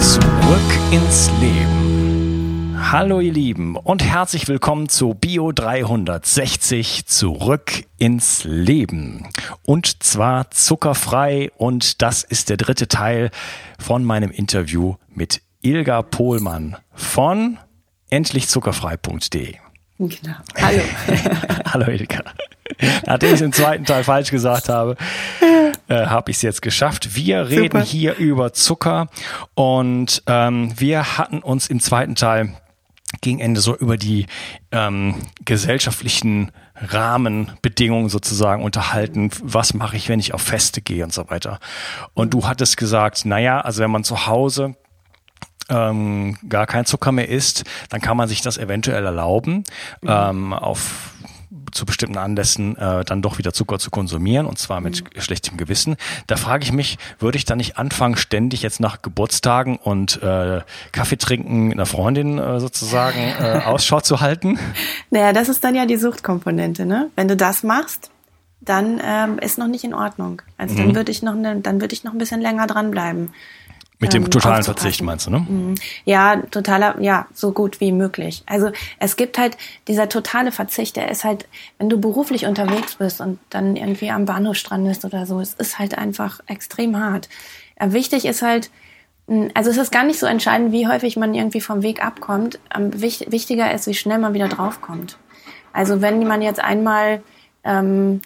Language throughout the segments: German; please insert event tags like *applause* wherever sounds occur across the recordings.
Zurück ins Leben. Hallo ihr Lieben und herzlich willkommen zu Bio 360 Zurück ins Leben. Und zwar zuckerfrei und das ist der dritte Teil von meinem Interview mit Ilga Pohlmann von endlichzuckerfrei.de. Genau. Hallo. *laughs* Hallo Ilka. *laughs* Nachdem ich es im zweiten Teil falsch gesagt habe, äh, habe ich es jetzt geschafft. Wir reden Super. hier über Zucker und ähm, wir hatten uns im zweiten Teil gegen Ende so über die ähm, gesellschaftlichen Rahmenbedingungen sozusagen unterhalten. Was mache ich, wenn ich auf Feste gehe und so weiter. Und du hattest gesagt, naja, also wenn man zu Hause ähm, gar kein Zucker mehr isst, dann kann man sich das eventuell erlauben, mhm. ähm, auf zu bestimmten Anlässen äh, dann doch wieder Zucker zu konsumieren und zwar mit mhm. schlechtem Gewissen. Da frage ich mich, würde ich dann nicht anfangen, ständig jetzt nach Geburtstagen und äh, Kaffee trinken einer Freundin äh, sozusagen äh, *laughs* Ausschau zu halten? Naja, das ist dann ja die Suchtkomponente, ne? Wenn du das machst, dann ähm, ist noch nicht in Ordnung. Also mhm. dann würde ich noch ne, dann würde ich noch ein bisschen länger dranbleiben. Mit dem ähm, totalen Verzicht meinst du, ne? Mhm. Ja, totaler, ja, so gut wie möglich. Also es gibt halt dieser totale Verzicht, der ist halt, wenn du beruflich unterwegs bist und dann irgendwie am Bahnhof strandest oder so, es ist halt einfach extrem hart. Ja, wichtig ist halt, also es ist gar nicht so entscheidend, wie häufig man irgendwie vom Weg abkommt. Wichtiger ist, wie schnell man wieder draufkommt. Also wenn man jetzt einmal ähm,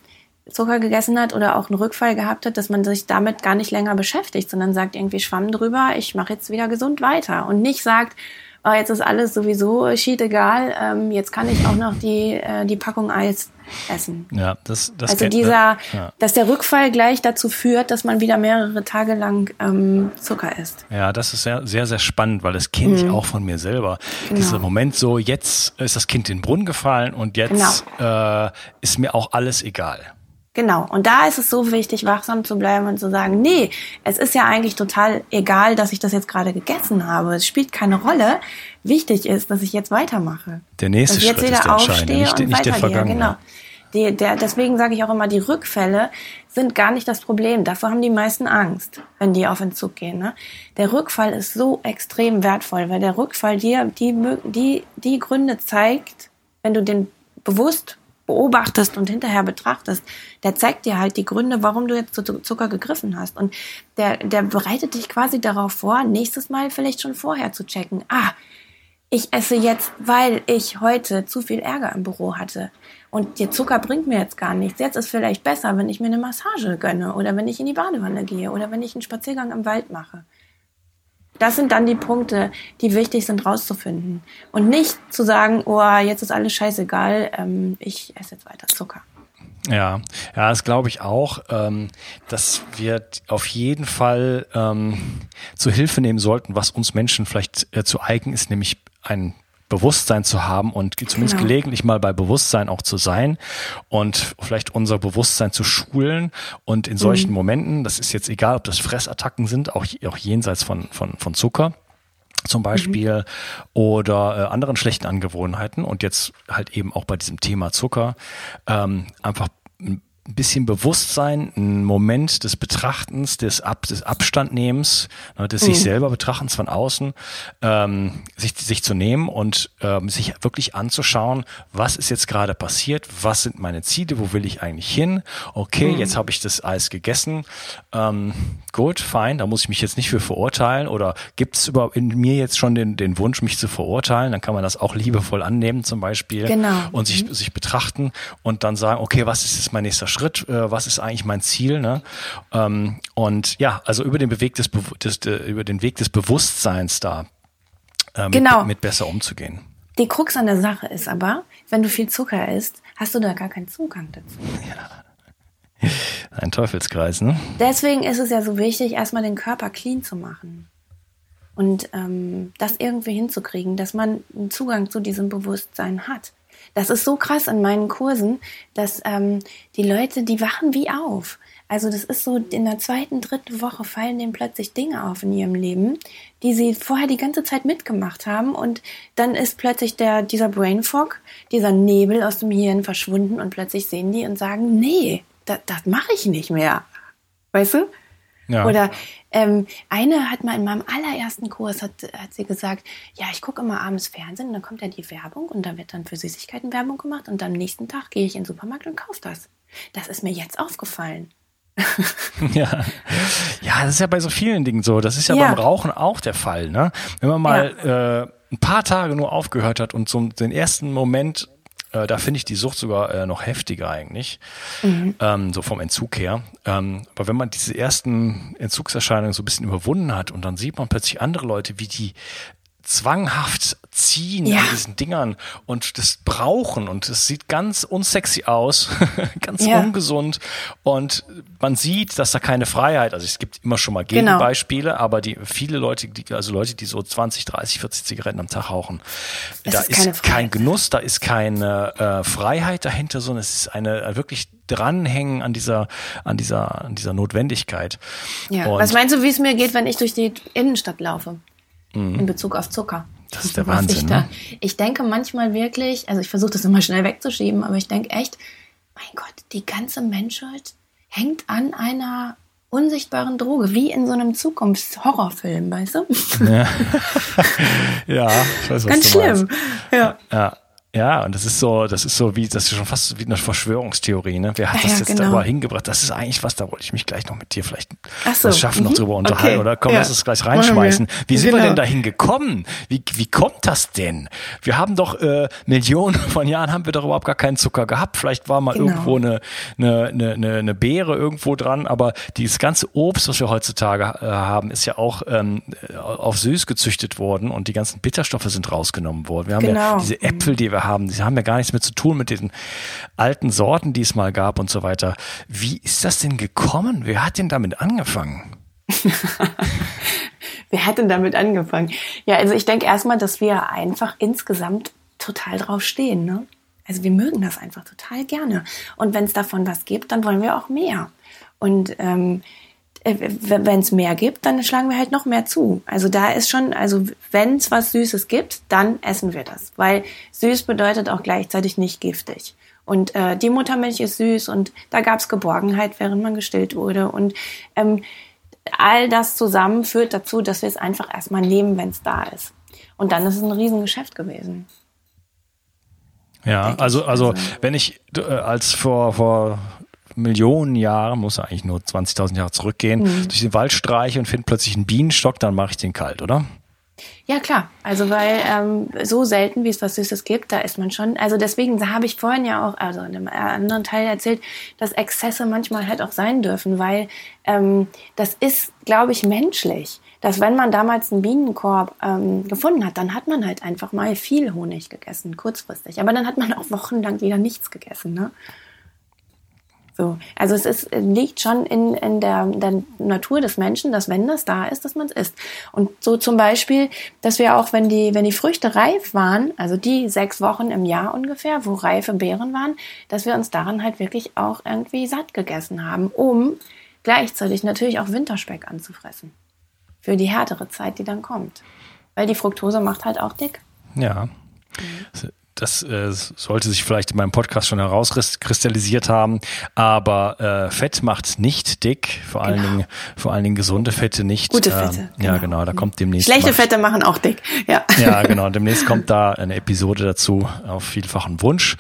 Zucker gegessen hat oder auch einen Rückfall gehabt hat, dass man sich damit gar nicht länger beschäftigt, sondern sagt irgendwie Schwamm drüber, ich mache jetzt wieder gesund weiter und nicht sagt, oh, jetzt ist alles sowieso schied egal, ähm, jetzt kann ich auch noch die, äh, die Packung Eis essen. Ja, das, das Also dieser, ja. dass der Rückfall gleich dazu führt, dass man wieder mehrere Tage lang ähm, Zucker isst. Ja, das ist sehr, sehr, sehr spannend, weil das kenne ich mhm. auch von mir selber. Genau. Dieser Moment so, jetzt ist das Kind in den Brunnen gefallen und jetzt genau. äh, ist mir auch alles egal. Genau. Und da ist es so wichtig, wachsam zu bleiben und zu sagen, nee, es ist ja eigentlich total egal, dass ich das jetzt gerade gegessen habe. Es spielt keine Rolle. Wichtig ist, dass ich jetzt weitermache. Der nächste dass ich jetzt Schritt wieder ist der aufstehe nicht, und nicht der. Genau. Die, der, deswegen sage ich auch immer, die Rückfälle sind gar nicht das Problem. Davor haben die meisten Angst, wenn die auf Entzug gehen. Ne? Der Rückfall ist so extrem wertvoll, weil der Rückfall dir die, die, die Gründe zeigt, wenn du den bewusst beobachtest und hinterher betrachtest, der zeigt dir halt die Gründe, warum du jetzt zu Zucker gegriffen hast. Und der, der bereitet dich quasi darauf vor, nächstes Mal vielleicht schon vorher zu checken. Ah, ich esse jetzt, weil ich heute zu viel Ärger im Büro hatte. Und der Zucker bringt mir jetzt gar nichts. Jetzt ist vielleicht besser, wenn ich mir eine Massage gönne oder wenn ich in die Badewanne gehe oder wenn ich einen Spaziergang im Wald mache. Das sind dann die Punkte, die wichtig sind rauszufinden. Und nicht zu sagen, oh, jetzt ist alles scheißegal, ähm, ich esse jetzt weiter Zucker. Ja, ja, das glaube ich auch, ähm, dass wir auf jeden Fall ähm, zu Hilfe nehmen sollten, was uns Menschen vielleicht äh, zu eigen ist, nämlich ein Bewusstsein zu haben und zumindest genau. gelegentlich mal bei Bewusstsein auch zu sein und vielleicht unser Bewusstsein zu schulen und in solchen mhm. Momenten, das ist jetzt egal, ob das Fressattacken sind, auch, auch jenseits von, von, von Zucker, zum Beispiel mhm. oder äh, anderen schlechten Angewohnheiten und jetzt halt eben auch bei diesem Thema Zucker ähm, einfach ein bisschen Bewusstsein, ein Moment des Betrachtens, des, Ab, des Abstandnehmens, ne, des mhm. sich selber Betrachtens von außen, ähm, sich, sich zu nehmen und ähm, sich wirklich anzuschauen, was ist jetzt gerade passiert, was sind meine Ziele, wo will ich eigentlich hin? Okay, mhm. jetzt habe ich das Eis gegessen. Ähm, gut, fein, da muss ich mich jetzt nicht für verurteilen oder gibt es überhaupt in mir jetzt schon den, den Wunsch, mich zu verurteilen? Dann kann man das auch liebevoll annehmen zum Beispiel genau. und sich, mhm. sich betrachten und dann sagen, okay, was ist jetzt mein nächster Schritt, äh, was ist eigentlich mein Ziel. Ne? Ähm, und ja, also über den, Weg des, des, über den Weg des Bewusstseins da äh, mit, genau. mit besser umzugehen. Die Krux an der Sache ist aber, wenn du viel Zucker isst, hast du da gar keinen Zugang dazu. Ja. *laughs* Ein Teufelskreis, ne? Deswegen ist es ja so wichtig, erstmal den Körper clean zu machen. Und ähm, das irgendwie hinzukriegen, dass man einen Zugang zu diesem Bewusstsein hat. Das ist so krass in meinen Kursen, dass ähm, die Leute, die wachen wie auf. Also das ist so, in der zweiten, dritten Woche fallen denen plötzlich Dinge auf in ihrem Leben, die sie vorher die ganze Zeit mitgemacht haben und dann ist plötzlich der, dieser Brain Fog, dieser Nebel aus dem Hirn verschwunden und plötzlich sehen die und sagen, nee, das, das mache ich nicht mehr. Weißt du? Ja. Oder ähm, eine hat mal in meinem allerersten Kurs hat, hat sie gesagt, ja, ich gucke immer abends Fernsehen und dann kommt ja die Werbung und da wird dann für Süßigkeiten Werbung gemacht und am nächsten Tag gehe ich in den Supermarkt und kaufe das. Das ist mir jetzt aufgefallen. *laughs* ja. ja, das ist ja bei so vielen Dingen so. Das ist ja, ja. beim Rauchen auch der Fall. Ne? Wenn man mal ja. äh, ein paar Tage nur aufgehört hat und so den ersten Moment, äh, da finde ich die Sucht sogar äh, noch heftiger eigentlich, mhm. ähm, so vom Entzug her. Ähm, aber wenn man diese ersten Entzugserscheinungen so ein bisschen überwunden hat und dann sieht man plötzlich andere Leute, wie die zwanghaft ziehen ja. an diesen Dingern und das brauchen und es sieht ganz unsexy aus, *laughs* ganz ja. ungesund und man sieht, dass da keine Freiheit, also es gibt immer schon mal genau. Gegenbeispiele, genau. aber die viele Leute, die, also Leute, die so 20, 30, 40 Zigaretten am Tag rauchen, es da ist, ist kein Genuss, da ist keine äh, Freiheit dahinter, sondern es ist eine äh, wirklich dranhängen an dieser, an dieser, an dieser Notwendigkeit. Ja. Und Was meinst du, wie es mir geht, wenn ich durch die Innenstadt laufe? Mhm. in Bezug auf Zucker. Das ist der Wahnsinn. Ich, ne? ich denke manchmal wirklich, also ich versuche das immer schnell wegzuschieben, aber ich denke echt, mein Gott, die ganze Menschheit hängt an einer unsichtbaren Droge, wie in so einem Zukunftshorrorfilm, weißt du? Ja, *laughs* ja ich weiß, was Ganz schlimm. Ja. ja. Ja, und das ist so, das ist so wie, das ist schon fast wie eine Verschwörungstheorie, ne? Wer hat das ja, jetzt genau. da hingebracht? Das ist eigentlich was, da wollte ich mich gleich noch mit dir vielleicht so. was schaffen, mhm. noch drüber unterhalten. Okay. Oder komm, ja. lass es gleich reinschmeißen. Wie sind genau. wir denn dahin gekommen? Wie, wie kommt das denn? Wir haben doch äh, Millionen von Jahren haben wir doch überhaupt gar keinen Zucker gehabt. Vielleicht war mal genau. irgendwo eine, eine, eine, eine Beere irgendwo dran, aber dieses ganze Obst, was wir heutzutage äh, haben, ist ja auch ähm, auf süß gezüchtet worden und die ganzen Bitterstoffe sind rausgenommen worden. Wir haben genau. ja diese Äpfel, die wir haben. Sie haben ja gar nichts mehr zu tun mit den alten Sorten, die es mal gab und so weiter. Wie ist das denn gekommen? Wer hat denn damit angefangen? *laughs* Wer hat denn damit angefangen? Ja, also ich denke erstmal, dass wir einfach insgesamt total drauf stehen. Ne? Also wir mögen das einfach total gerne. Und wenn es davon was gibt, dann wollen wir auch mehr. Und ähm, äh, wenn es mehr gibt, dann schlagen wir halt noch mehr zu. Also da ist schon, also wenn es was Süßes gibt, dann essen wir das, weil süß bedeutet auch gleichzeitig nicht giftig. Und äh, die Muttermilch ist süß und da gab es Geborgenheit, während man gestillt wurde. Und ähm, all das zusammen führt dazu, dass wir es einfach erstmal nehmen, wenn es da ist. Und dann ist es ein Riesengeschäft gewesen. Ja, also, also wenn ich äh, als vor, vor Millionen Jahre, muss eigentlich nur 20.000 Jahre zurückgehen, mhm. durch den Wald streiche und finde plötzlich einen Bienenstock, dann mache ich den kalt, oder? Ja, klar. Also weil ähm, so selten, wie es was Süßes gibt, da ist man schon. Also deswegen habe ich vorhin ja auch, also in einem anderen Teil erzählt, dass Exzesse manchmal halt auch sein dürfen, weil ähm, das ist, glaube ich, menschlich. Dass wenn man damals einen Bienenkorb ähm, gefunden hat, dann hat man halt einfach mal viel Honig gegessen, kurzfristig. Aber dann hat man auch wochenlang wieder nichts gegessen. Ne? So. Also es ist, liegt schon in, in der, der Natur des Menschen, dass wenn das da ist, dass man es isst. Und so zum Beispiel, dass wir auch, wenn die, wenn die Früchte reif waren, also die sechs Wochen im Jahr ungefähr, wo reife Beeren waren, dass wir uns daran halt wirklich auch irgendwie satt gegessen haben, um gleichzeitig natürlich auch Winterspeck anzufressen. Für die härtere Zeit, die dann kommt. Weil die Fructose macht halt auch dick. Ja. Mhm das äh, sollte sich vielleicht in meinem Podcast schon herauskristallisiert haben, aber äh, Fett macht nicht dick, vor allen genau. Dingen vor allen Dingen gesunde Fette nicht. Gute Fette. Ähm, ja, genau, da kommt demnächst Schlechte Fette machen auch dick. Ja. Ja, genau, demnächst kommt da eine Episode dazu auf vielfachen Wunsch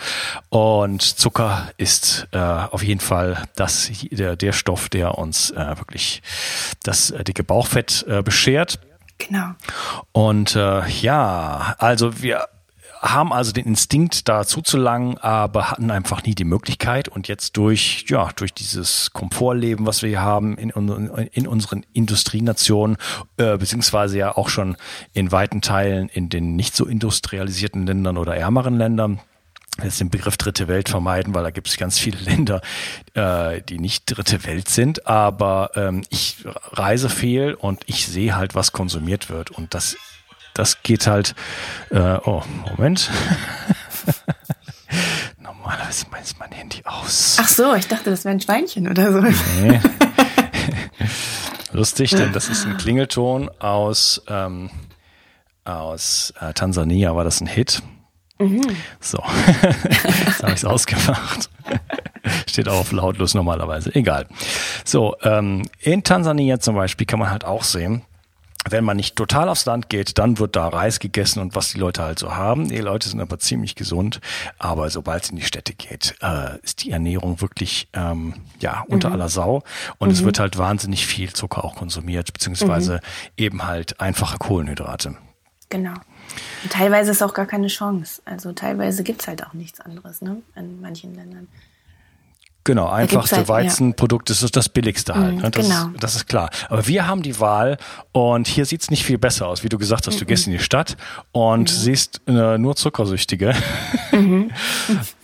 und Zucker ist äh, auf jeden Fall das der der Stoff, der uns äh, wirklich das äh, dicke Bauchfett äh, beschert. Genau. Und äh, ja, also wir haben also den Instinkt, da zuzulangen, aber hatten einfach nie die Möglichkeit. Und jetzt durch, ja, durch dieses Komfortleben, was wir hier haben in, in unseren Industrienationen, äh, beziehungsweise ja auch schon in weiten Teilen in den nicht so industrialisierten Ländern oder ärmeren Ländern, jetzt den Begriff dritte Welt vermeiden, weil da gibt es ganz viele *laughs* Länder, äh, die nicht dritte Welt sind. Aber ähm, ich reise viel und ich sehe halt, was konsumiert wird. Und das, das geht halt. Äh, oh, Moment. *laughs* Normalerweise ist mein Handy aus. Ach so, ich dachte, das wäre ein Schweinchen oder so. Nee. *laughs* Lustig, denn das ist ein Klingelton aus, ähm, aus äh, Tansania, war das ein Hit. Mhm. So, *laughs* jetzt habe ich es ausgemacht. Steht auch auf lautlos normalerweise. Egal. So, ähm, in Tansania zum Beispiel kann man halt auch sehen, wenn man nicht total aufs Land geht, dann wird da Reis gegessen und was die Leute halt so haben. Die Leute sind aber ziemlich gesund. Aber sobald es in die Städte geht, äh, ist die Ernährung wirklich ähm, ja unter mhm. aller Sau. Und mhm. es wird halt wahnsinnig viel Zucker auch konsumiert, beziehungsweise mhm. eben halt einfache Kohlenhydrate. Genau. Und teilweise ist auch gar keine Chance. Also teilweise gibt's halt auch nichts anderes, ne? In manchen Ländern. Genau, einfachste halt, Weizenprodukt ja. ist das billigste halt. Mm, ne? das, genau. das ist klar. Aber wir haben die Wahl und hier sieht's nicht viel besser aus. Wie du gesagt hast, -mm. du gehst in die Stadt und mhm. siehst äh, nur Zuckersüchtige. *laughs* Mhm.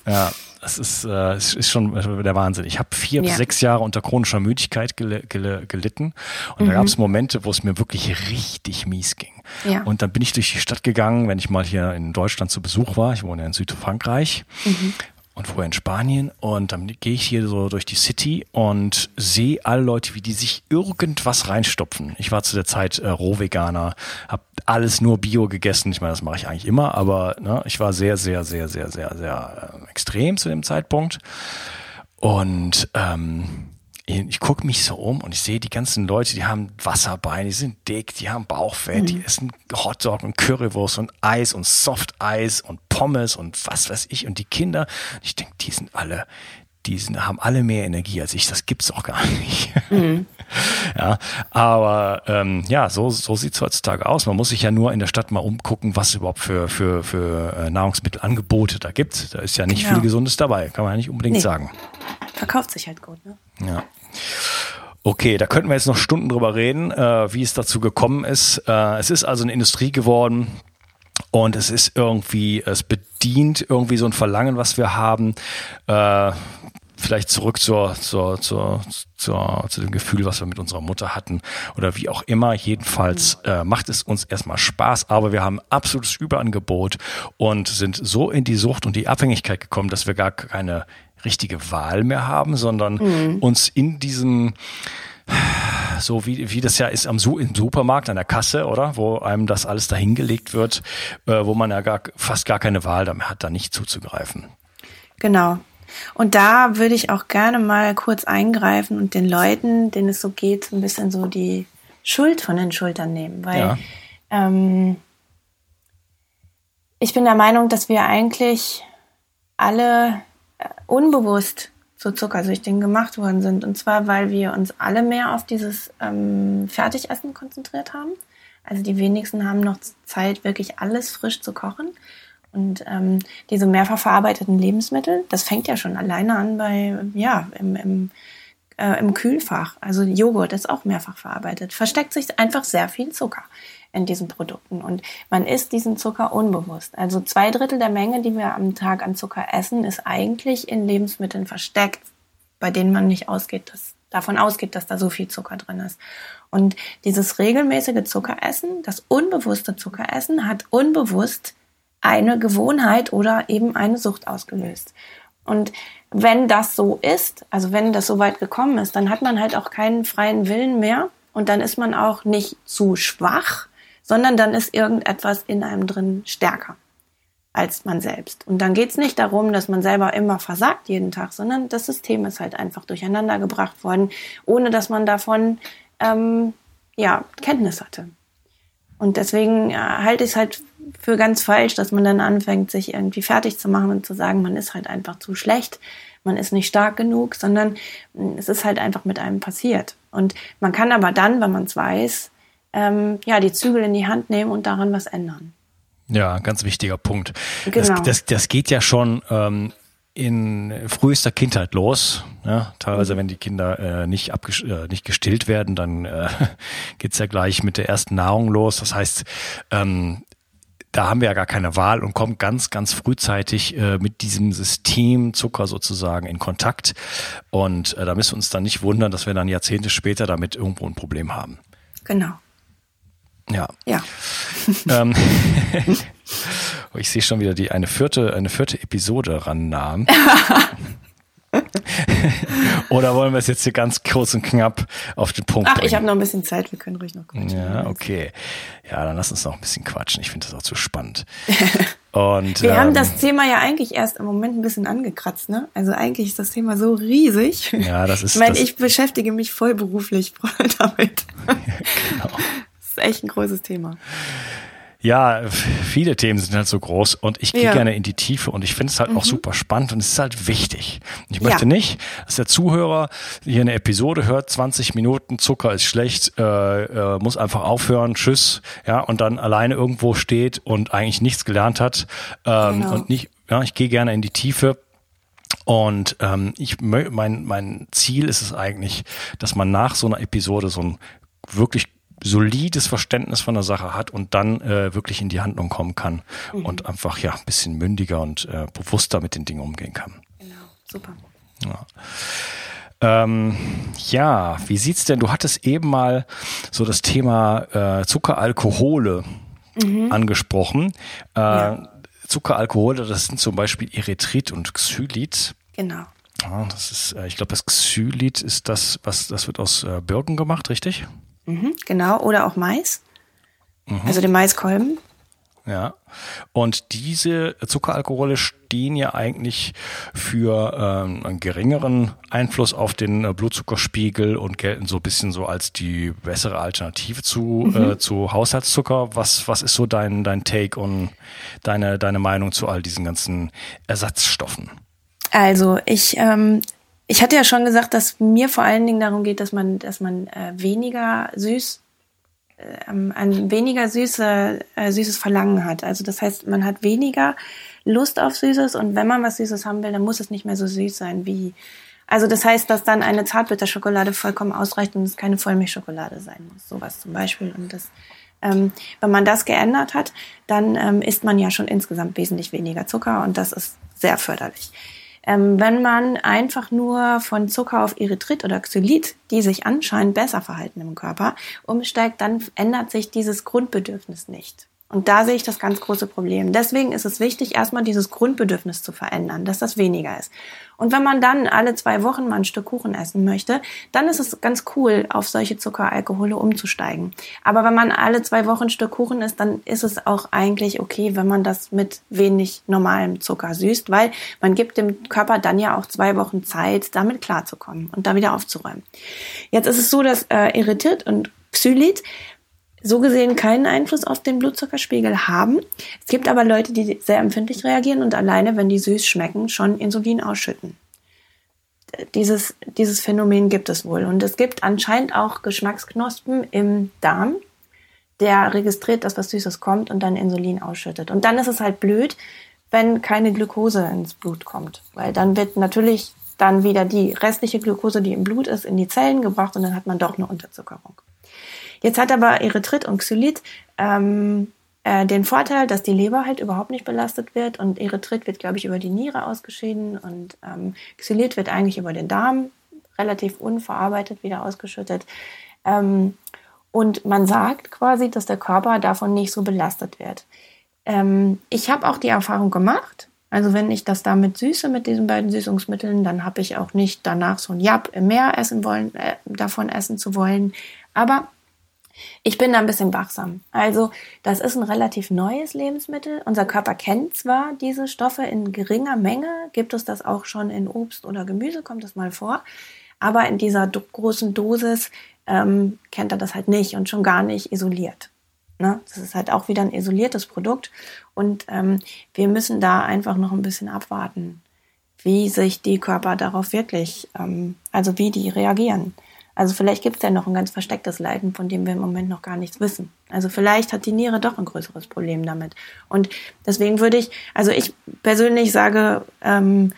ja, das ist, äh, ist, ist schon der Wahnsinn. Ich habe vier ja. bis sechs Jahre unter chronischer Müdigkeit gel gel gelitten und mhm. da gab es Momente, wo es mir wirklich richtig mies ging. Ja. Und dann bin ich durch die Stadt gegangen, wenn ich mal hier in Deutschland zu Besuch war. Ich wohne ja in Südfrankreich. Mhm und vorher in Spanien und dann gehe ich hier so durch die City und sehe alle Leute, wie die sich irgendwas reinstopfen. Ich war zu der Zeit äh, Rohveganer, habe alles nur Bio gegessen. Ich meine, das mache ich eigentlich immer, aber ne, ich war sehr, sehr, sehr, sehr, sehr, sehr äh, extrem zu dem Zeitpunkt und ähm, ich gucke mich so um und ich sehe die ganzen Leute, die haben Wasserbeine, die sind dick, die haben Bauchfett, mhm. die essen Hotdog und Currywurst und Eis und Softeis und Pommes und was weiß ich und die Kinder. Ich denke, die sind alle, die sind, haben alle mehr Energie als ich. Das gibt's auch gar *laughs* nicht. Mhm. *laughs* ja, aber ähm, ja, so so sieht's heutzutage aus. Man muss sich ja nur in der Stadt mal umgucken, was überhaupt für für für äh, Nahrungsmittelangebote da gibt. Da ist ja nicht genau. viel Gesundes dabei, kann man ja nicht unbedingt nee. sagen. Verkauft sich halt gut, ne? Ja. Okay, da könnten wir jetzt noch Stunden drüber reden, äh, wie es dazu gekommen ist. Äh, es ist also eine Industrie geworden und es ist irgendwie, es bedient irgendwie so ein Verlangen, was wir haben. Äh, vielleicht zurück zur, zur, zur, zur, zu dem Gefühl, was wir mit unserer Mutter hatten oder wie auch immer. Jedenfalls äh, macht es uns erstmal Spaß, aber wir haben absolutes Überangebot und sind so in die Sucht und die Abhängigkeit gekommen, dass wir gar keine richtige Wahl mehr haben, sondern mhm. uns in diesem so wie, wie das ja ist am im Supermarkt an der Kasse, oder? Wo einem das alles dahingelegt wird, äh, wo man ja gar, fast gar keine Wahl damit hat, da nicht zuzugreifen. Genau. Und da würde ich auch gerne mal kurz eingreifen und den Leuten, denen es so geht, ein bisschen so die Schuld von den Schultern nehmen. Weil ja. ähm, ich bin der Meinung, dass wir eigentlich alle unbewusst zu Zuckersüchtigen gemacht worden sind. Und zwar, weil wir uns alle mehr auf dieses ähm, Fertigessen konzentriert haben. Also die wenigsten haben noch Zeit, wirklich alles frisch zu kochen. Und ähm, diese mehrfach verarbeiteten Lebensmittel, das fängt ja schon alleine an bei, ja, im, im, äh, im Kühlfach. Also Joghurt ist auch mehrfach verarbeitet. Versteckt sich einfach sehr viel Zucker in diesen Produkten. Und man isst diesen Zucker unbewusst. Also zwei Drittel der Menge, die wir am Tag an Zucker essen, ist eigentlich in Lebensmitteln versteckt, bei denen man nicht ausgeht, dass, davon ausgeht, dass da so viel Zucker drin ist. Und dieses regelmäßige Zuckeressen, das unbewusste Zuckeressen, hat unbewusst eine Gewohnheit oder eben eine Sucht ausgelöst. Und wenn das so ist, also wenn das so weit gekommen ist, dann hat man halt auch keinen freien Willen mehr und dann ist man auch nicht zu schwach, sondern dann ist irgendetwas in einem drin stärker als man selbst. Und dann geht's nicht darum, dass man selber immer versagt jeden Tag, sondern das System ist halt einfach durcheinander gebracht worden, ohne dass man davon ähm, ja Kenntnis hatte. Und deswegen ja, halte ich es halt für ganz falsch, dass man dann anfängt, sich irgendwie fertig zu machen und zu sagen, man ist halt einfach zu schlecht, man ist nicht stark genug, sondern es ist halt einfach mit einem passiert. Und man kann aber dann, wenn man es weiß, ähm, ja, die Zügel in die Hand nehmen und daran was ändern. Ja, ganz wichtiger Punkt. Genau. Das, das, das geht ja schon ähm, in frühester Kindheit los. Ja, teilweise, mhm. wenn die Kinder äh, nicht, äh, nicht gestillt werden, dann äh, *laughs* geht's ja gleich mit der ersten Nahrung los. Das heißt, ähm, da haben wir ja gar keine Wahl und kommen ganz, ganz frühzeitig äh, mit diesem System Zucker sozusagen in Kontakt. Und äh, da müssen wir uns dann nicht wundern, dass wir dann Jahrzehnte später damit irgendwo ein Problem haben. Genau. Ja. Ja. *laughs* ähm, *laughs* ich sehe schon wieder die eine vierte, eine vierte Episode rannahm. *laughs* Oder wollen wir es jetzt hier ganz kurz und knapp auf den Punkt Ach, bringen? ich habe noch ein bisschen Zeit, wir können ruhig noch quatschen. Ja, okay. Ja, dann lass uns noch ein bisschen quatschen. Ich finde das auch zu spannend. Und, Wir ähm, haben das Thema ja eigentlich erst im Moment ein bisschen angekratzt, ne? Also eigentlich ist das Thema so riesig. Ja, das ist- Ich meine, ich beschäftige mich vollberuflich damit. genau. Ist echt ein großes Thema. Ja, viele Themen sind halt so groß und ich gehe Ja. Mhm. gerne in die Tiefe und ich finde es halt auch super spannend und es ist halt wichtig. Ich Ja. möchte nicht, dass der Zuhörer hier eine Episode hört, 20 Minuten, Zucker ist schlecht, äh, äh, muss einfach aufhören, tschüss, ja, und dann alleine irgendwo steht und eigentlich nichts gelernt hat ähm, Genau. und nicht, ja, ich gehe gerne in die Tiefe. Und ähm, ich mein mein Ziel ist es eigentlich, dass man nach so einer Episode so ein wirklich solides Verständnis von der Sache hat und dann äh, wirklich in die Handlung kommen kann und einfach ja ein bisschen mündiger und äh, bewusster mit den Dingen umgehen kann. Genau, super. Ähm, ja, wie sieht's denn? Du hattest eben mal so das Thema äh, Zuckeralkohole angesprochen. Äh, Ja. Zuckeralkohole, das sind zum Beispiel Erythrit und Xylit. Genau. Ja, das ist, äh, ich glaube, das Xylit ist das, was das wird aus äh, Birken gemacht, richtig? Mhm, genau. Oder auch Mais. Mhm. Also den Maiskolben. Ja. Und diese Zuckeralkohole stehen ja eigentlich für ähm, einen geringeren Einfluss auf den äh, Blutzuckerspiegel und gelten so ein bisschen so als die bessere Alternative zu, äh, zu Haushaltszucker. Was, was ist so dein, dein Take und deine, deine Meinung zu all diesen ganzen Ersatzstoffen? Also ich, ähm, ich hatte ja schon gesagt, dass mir vor allen Dingen darum geht, dass man, dass man äh, weniger süß, ähm, ein weniger süße, äh, süßes Verlangen hat. Also das heißt, man hat weniger Lust auf Süßes und wenn man was Süßes haben will, dann muss es nicht mehr so süß sein wie. Also das heißt, dass dann eine Zartbitterschokolade vollkommen ausreicht und es keine Vollmilchschokolade sein muss. Sowas zum Beispiel. Und das, ähm, wenn man das geändert hat, dann ähm, isst man ja schon insgesamt wesentlich weniger Zucker und das ist sehr förderlich. Ähm, wenn man einfach nur von Zucker auf Erythrit oder Xylit, die sich anscheinend besser verhalten im Körper, umsteigt, dann ändert sich dieses Grundbedürfnis nicht. Und da sehe ich das ganz große Problem. Deswegen ist es wichtig, erstmal dieses Grundbedürfnis zu verändern, dass das weniger ist. Und wenn man dann alle zwei Wochen mal ein Stück Kuchen essen möchte, dann ist es ganz cool, auf solche Zuckeralkohole umzusteigen. Aber wenn man alle zwei Wochen ein Stück Kuchen isst, dann ist es auch eigentlich okay, wenn man das mit wenig normalem Zucker süßt, weil man gibt dem Körper dann ja auch zwei Wochen Zeit, damit klarzukommen und da wieder aufzuräumen. Jetzt ist es so, dass äh, Erythrit und Xylit so gesehen keinen Einfluss auf den Blutzuckerspiegel haben. Es gibt aber Leute, die sehr empfindlich reagieren und alleine, wenn die süß schmecken, schon Insulin ausschütten. Dieses, dieses Phänomen gibt es wohl. Und es gibt anscheinend auch Geschmacksknospen im Darm, der registriert, dass was Süßes kommt und dann Insulin ausschüttet. Und dann ist es halt blöd, wenn keine Glucose ins Blut kommt. Weil dann wird natürlich dann wieder die restliche Glucose, die im Blut ist, in die Zellen gebracht und dann hat man doch eine Unterzuckerung. Jetzt hat aber Erythrit und Xylit ähm, äh, den Vorteil, dass die Leber halt überhaupt nicht belastet wird und Erythrit wird, glaube ich, über die Niere ausgeschieden und ähm, Xylit wird eigentlich über den Darm relativ unverarbeitet wieder ausgeschüttet. Ähm, und man sagt quasi, dass der Körper davon nicht so belastet wird. Ähm, ich habe auch die Erfahrung gemacht, also wenn ich das damit süße mit diesen beiden Süßungsmitteln, dann habe ich auch nicht danach so ein Jab im Meer essen wollen, äh, davon essen zu wollen. Aber ich bin da ein bisschen wachsam. Also, das ist ein relativ neues Lebensmittel. Unser Körper kennt zwar diese Stoffe in geringer Menge, gibt es das auch schon in Obst oder Gemüse, kommt das mal vor. Aber in dieser do großen Dosis ähm, kennt er das halt nicht und schon gar nicht isoliert. Ne? Das ist halt auch wieder ein isoliertes Produkt. Und ähm, wir müssen da einfach noch ein bisschen abwarten, wie sich die Körper darauf wirklich, ähm, also wie die reagieren. Also vielleicht gibt es ja noch ein ganz verstecktes Leiden, von dem wir im Moment noch gar nichts wissen. Also vielleicht hat die Niere doch ein größeres Problem damit. Und deswegen würde ich, also ich persönlich sage, ähm,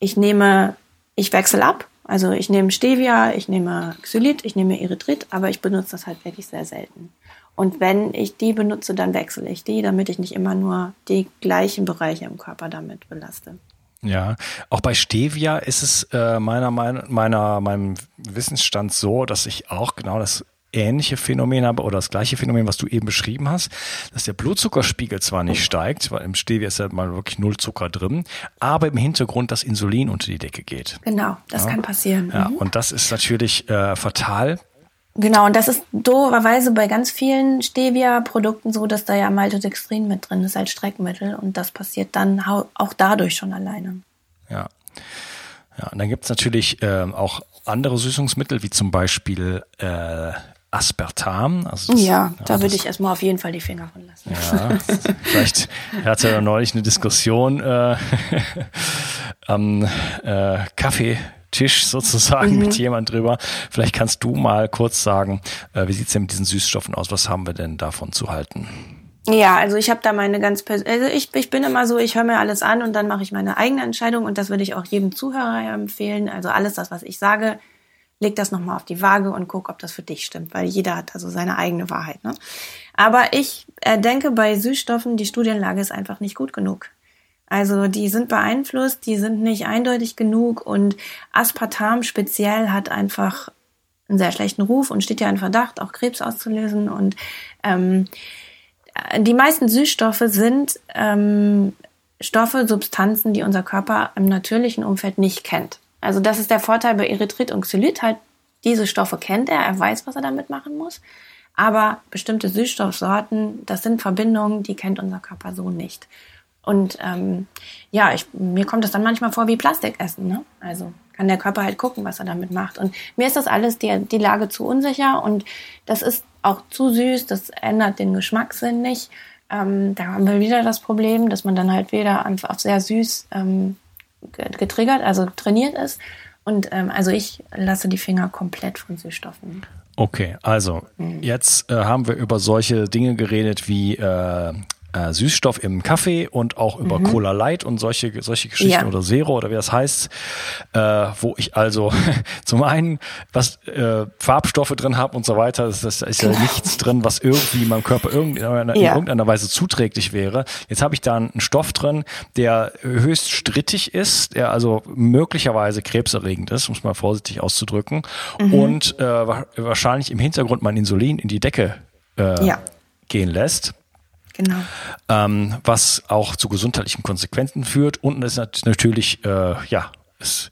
ich nehme, ich wechsle ab Also ich nehme Stevia, ich nehme Xylit, ich nehme Erythrit, aber ich benutze das halt wirklich sehr selten. Und wenn ich die benutze, dann wechsle ich die, damit ich nicht immer nur die gleichen Bereiche im Körper damit belaste. Ja, auch bei Stevia ist es äh, meiner, meiner, meiner, meinem Wissensstand so, dass ich auch genau das ähnliche Phänomen habe oder das gleiche Phänomen, was du eben beschrieben hast, dass der Blutzuckerspiegel zwar nicht steigt, weil im Stevia ist ja mal wirklich null Zucker drin, aber im Hintergrund das Insulin unter die Decke geht. Genau, das ja. kann passieren. Ja, mhm. und das ist natürlich äh, fatal, Genau, und das ist dooferweise bei ganz vielen Stevia-Produkten so, dass da ja Maltodextrin mit drin ist als Streckmittel und das passiert dann auch dadurch schon alleine. Ja. Ja, und dann gibt's natürlich äh, auch andere Süßungsmittel, wie zum Beispiel äh, Aspartam. Also das, ja, da ja, würde ich erstmal auf jeden Fall die Finger von lassen. Ja, vielleicht hatte er neulich eine Diskussion äh, *laughs* am äh, Kaffee Tisch sozusagen mhm. mit jemand drüber. Vielleicht kannst du mal kurz sagen, äh, wie sieht's denn mit diesen Süßstoffen aus? Was haben wir denn davon zu halten? Ja, also ich habe da meine ganz persönliche, also ich, ich bin immer so, ich höre mir alles an und dann mache ich meine eigene Entscheidung und das würde ich auch jedem Zuhörer empfehlen. Also alles das, was ich sage, leg das nochmal auf die Waage und guck, ob das für dich stimmt, weil jeder hat also seine eigene Wahrheit. Ne? Aber ich äh, denke, bei Süßstoffen, die Studienlage ist einfach nicht gut genug. Also die sind beeinflusst, die sind nicht eindeutig genug und Aspartam speziell hat einfach einen sehr schlechten Ruf und steht ja in Verdacht, auch Krebs auszulösen. Und ähm, die meisten Süßstoffe sind ähm, Stoffe, Substanzen, die unser Körper im natürlichen Umfeld nicht kennt. Also das ist der Vorteil bei Erythrit und Xylit halt. Diese Stoffe kennt er, er weiß, was er damit machen muss. Aber bestimmte Süßstoffsorten, das sind Verbindungen, die kennt unser Körper so nicht. Und ähm, ja, ich, mir kommt das dann manchmal vor wie Plastikessen. Ne? Also kann der Körper halt gucken, was er damit macht. Und mir ist das alles die, die Lage zu unsicher und das ist auch zu süß, das ändert den Geschmackssinn nicht. Ähm, da haben wir wieder das Problem, dass man dann halt wieder auf sehr süß ähm, getriggert, also trainiert ist. Und ähm, also ich lasse die Finger komplett von Süßstoffen. Okay, also mhm. jetzt äh, haben wir über solche Dinge geredet wie äh, äh, Süßstoff im Kaffee und auch über mhm. Cola Light und solche, solche Geschichten ja. oder Zero oder wie das heißt, äh, wo ich also *laughs* zum einen was äh, Farbstoffe drin habe und so weiter, das, das ist ja nichts drin, was irgendwie meinem Körper irgendeiner, in irgendeiner Weise zuträglich wäre. Jetzt habe ich da einen Stoff drin, der höchst strittig ist, der also möglicherweise krebserregend ist, um es mal vorsichtig auszudrücken, mhm. und äh, wahrscheinlich im Hintergrund mein Insulin in die Decke äh, ja. gehen lässt. Genau. Ähm, was auch zu gesundheitlichen Konsequenzen führt und es ist natürlich, äh, ja, ist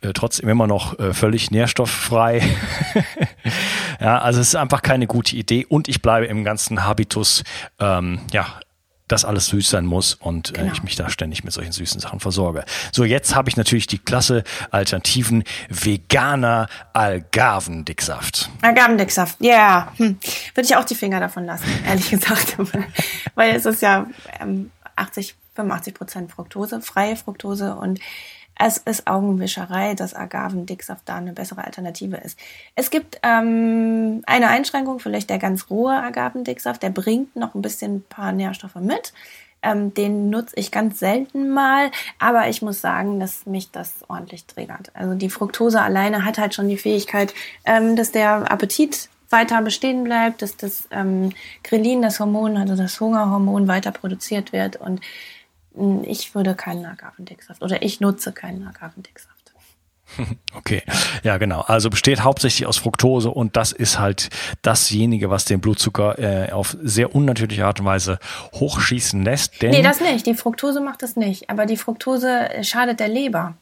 äh, trotzdem immer noch äh, völlig nährstofffrei. *laughs* ja, also es ist einfach keine gute Idee und ich bleibe im ganzen Habitus, ähm, ja, dass alles süß sein muss und äh, genau. äh, ich mich da ständig mit solchen süßen Sachen versorge. So, jetzt habe ich natürlich die klasse Alternativen veganer Algarvendicksaft. Algarvendicksaft, ja. Yeah. Hm. Würde ich auch die Finger davon lassen, *laughs* ehrlich gesagt. Weil es ist ja ähm, 80, 85 Prozent Fructose, freie Fructose und es ist Augenwischerei, dass Agavendicksaft da eine bessere Alternative ist. Es gibt ähm, eine Einschränkung, vielleicht der ganz rohe Agavendicksaft, der bringt noch ein bisschen ein paar Nährstoffe mit. Ähm, den nutze ich ganz selten mal, aber ich muss sagen, dass mich das ordentlich triggert. Also die Fructose alleine hat halt schon die Fähigkeit, ähm, dass der Appetit weiter bestehen bleibt, dass das ähm, Grelin, das Hormon, also das Hungerhormon weiter produziert wird und ich würde keinen Agavendicksaft oder ich nutze keinen Agavendicksaft. *laughs* Okay, ja genau. Also besteht hauptsächlich aus Fructose und das ist halt dasjenige, was den Blutzucker äh, auf sehr unnatürliche Art und Weise hochschießen lässt. Denn nee, das nicht. Die Fructose macht das nicht. Aber die Fructose schadet der Leber.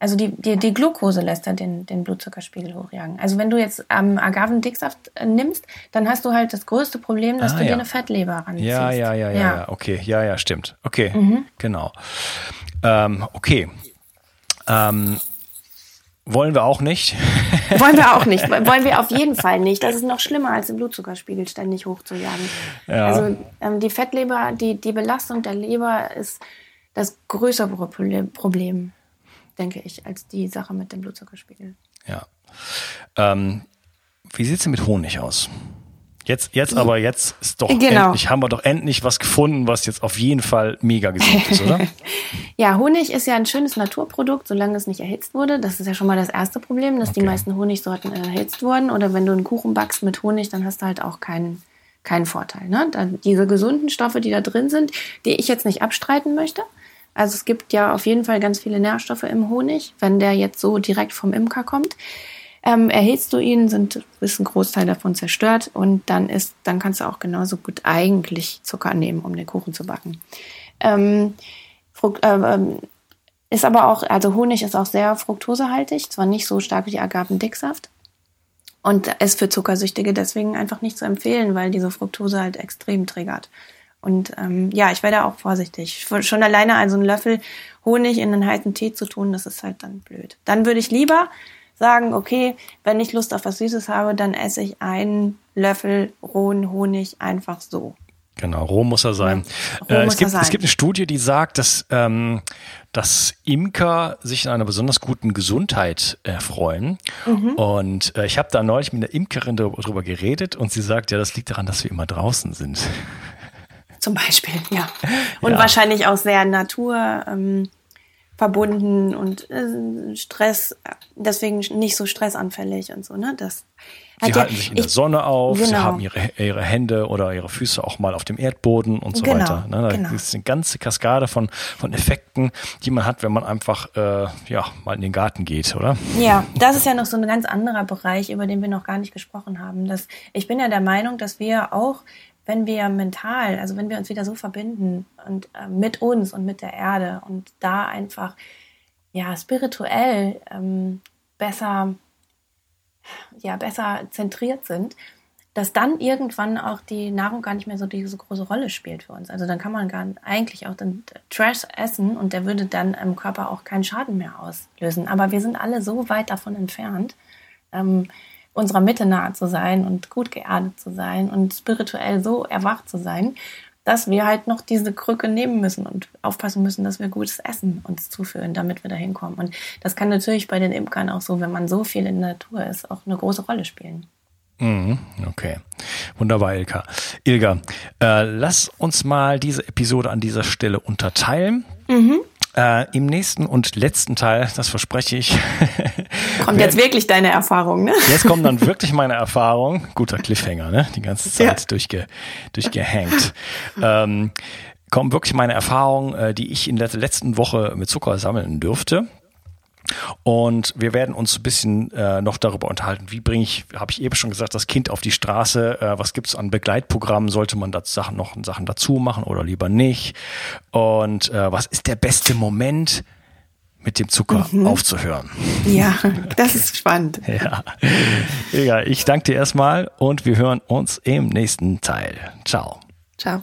Also die, die, die Glucose lässt ja den, den Blutzuckerspiegel hochjagen. Also wenn du jetzt ähm, Agavendicksaft äh, nimmst, dann hast du halt das größte Problem, dass ah, du ja. dir eine Fettleber ranziehst. Ja, ja, ja, ja, ja, okay, ja, ja, stimmt. Okay, mhm. genau. Ähm, okay. Ähm, wollen wir auch nicht. *laughs* Wollen wir auch nicht. *laughs* Wollen wir auf jeden Fall nicht. Das ist noch schlimmer, als den Blutzuckerspiegel ständig hochzujagen. Ja. Also ähm, die Fettleber, die, die Belastung der Leber ist das größere Problem denke ich, als die Sache mit dem Blutzuckerspiegel. Ja. Ähm, wie sieht es denn mit Honig aus? Jetzt, jetzt aber, jetzt ist doch Genau. endlich, haben wir doch endlich was gefunden, was jetzt auf jeden Fall mega gesund ist, oder? *laughs* Ja, Honig ist ja ein schönes Naturprodukt, solange es nicht erhitzt wurde. Das ist ja schon mal das erste Problem, dass die Okay. meisten Honigsorten erhitzt wurden. Oder wenn du einen Kuchen backst mit Honig, dann hast du halt auch keinen keinen Vorteil. Ne? Dann diese gesunden Stoffe, die da drin sind, die ich jetzt nicht abstreiten möchte. Also es gibt ja auf jeden Fall ganz viele Nährstoffe im Honig, wenn der jetzt so direkt vom Imker kommt. Ähm, erhitzt du ihn, sind, ist ein Großteil davon zerstört und dann ist, dann kannst du auch genauso gut eigentlich Zucker nehmen, um den Kuchen zu backen. Ähm, äh, ist aber auch, also Honig ist auch sehr fruktosehaltig, zwar nicht so stark wie Agavendicksaft. Und ist für Zuckersüchtige deswegen einfach nicht zu empfehlen, weil diese Fructose halt extrem triggert. Und ähm, ja, ich werde auch vorsichtig. Schon alleine also einen Löffel Honig in einen heißen Tee zu tun, das ist halt dann blöd. Dann würde ich lieber sagen, okay, wenn ich Lust auf was Süßes habe, dann esse ich einen Löffel rohen Honig einfach so. Genau, roh muss er sein. Ja, äh, es, gibt, sein. es gibt eine Studie, die sagt, dass, ähm, dass Imker sich in einer besonders guten Gesundheit erfreuen. Mhm. Und äh, ich habe da neulich mit einer Imkerin darüber geredet und sie sagt, ja, das liegt daran, dass wir immer draußen sind. Zum Beispiel, ja. *laughs* Und Ja. wahrscheinlich auch sehr natur ähm, verbunden und äh, Stress, deswegen nicht so stressanfällig und so, ne? Das Sie ja- halten sich in der ich- Sonne auf, sie Genau. haben ihre, ihre Hände oder ihre Füße auch mal auf dem Erdboden und so Genau, weiter. Ne, da genau. ist eine ganze Kaskade von, von Effekten, die man hat, wenn man einfach äh, ja, mal in den Garten geht, oder? Ja, das ist ja noch so ein ganz anderer Bereich, über den wir noch gar nicht gesprochen haben. Das, ich bin ja der Meinung, dass wir auch, wenn wir mental, also wenn wir uns wieder so verbinden und äh, mit uns und mit der Erde und da einfach ja spirituell ähm, besser ja besser zentriert sind, dass dann irgendwann auch die Nahrung gar nicht mehr so diese große Rolle spielt für uns. Also dann kann man gar eigentlich auch den Trash essen und der würde dann im Körper auch keinen Schaden mehr auslösen. Aber wir sind alle so weit davon entfernt, ähm, unserer Mitte nahe zu sein und gut geerdet zu sein und spirituell so erwacht zu sein, dass wir halt noch diese Krücke nehmen müssen und aufpassen müssen, dass wir gutes Essen uns zuführen, damit wir da hinkommen. Und das kann natürlich bei den Imkern auch so, wenn man so viel in der Natur ist, auch eine große Rolle spielen. Mhm, okay. Wunderbar, Ilka. Ilga, äh, lass uns mal diese Episode an dieser Stelle unterteilen. Äh, Im nächsten und letzten Teil, das verspreche ich, *laughs* Kommt jetzt wirklich deine Erfahrung, ne? Jetzt kommt dann *laughs* wirklich meine Erfahrung. Guter Cliffhanger, ne? Die ganze Zeit Ja. durchge, durchgehängt. ähm, kommt wirklich meine Erfahrung, äh, die ich in der letzten Woche mit Zucker sammeln durfte. Und wir werden uns ein bisschen äh, noch darüber unterhalten, wie bringe ich, habe ich eben schon gesagt, das Kind auf die Straße, äh, was gibt's an Begleitprogrammen, sollte man da Sachen noch Sachen dazu machen oder lieber nicht? Und äh, was ist der beste Moment, mit dem Zucker aufzuhören? Ja, das ist spannend. *laughs* Ja. Egal, ich danke dir erstmal und wir hören uns im nächsten Teil. Ciao. Ciao.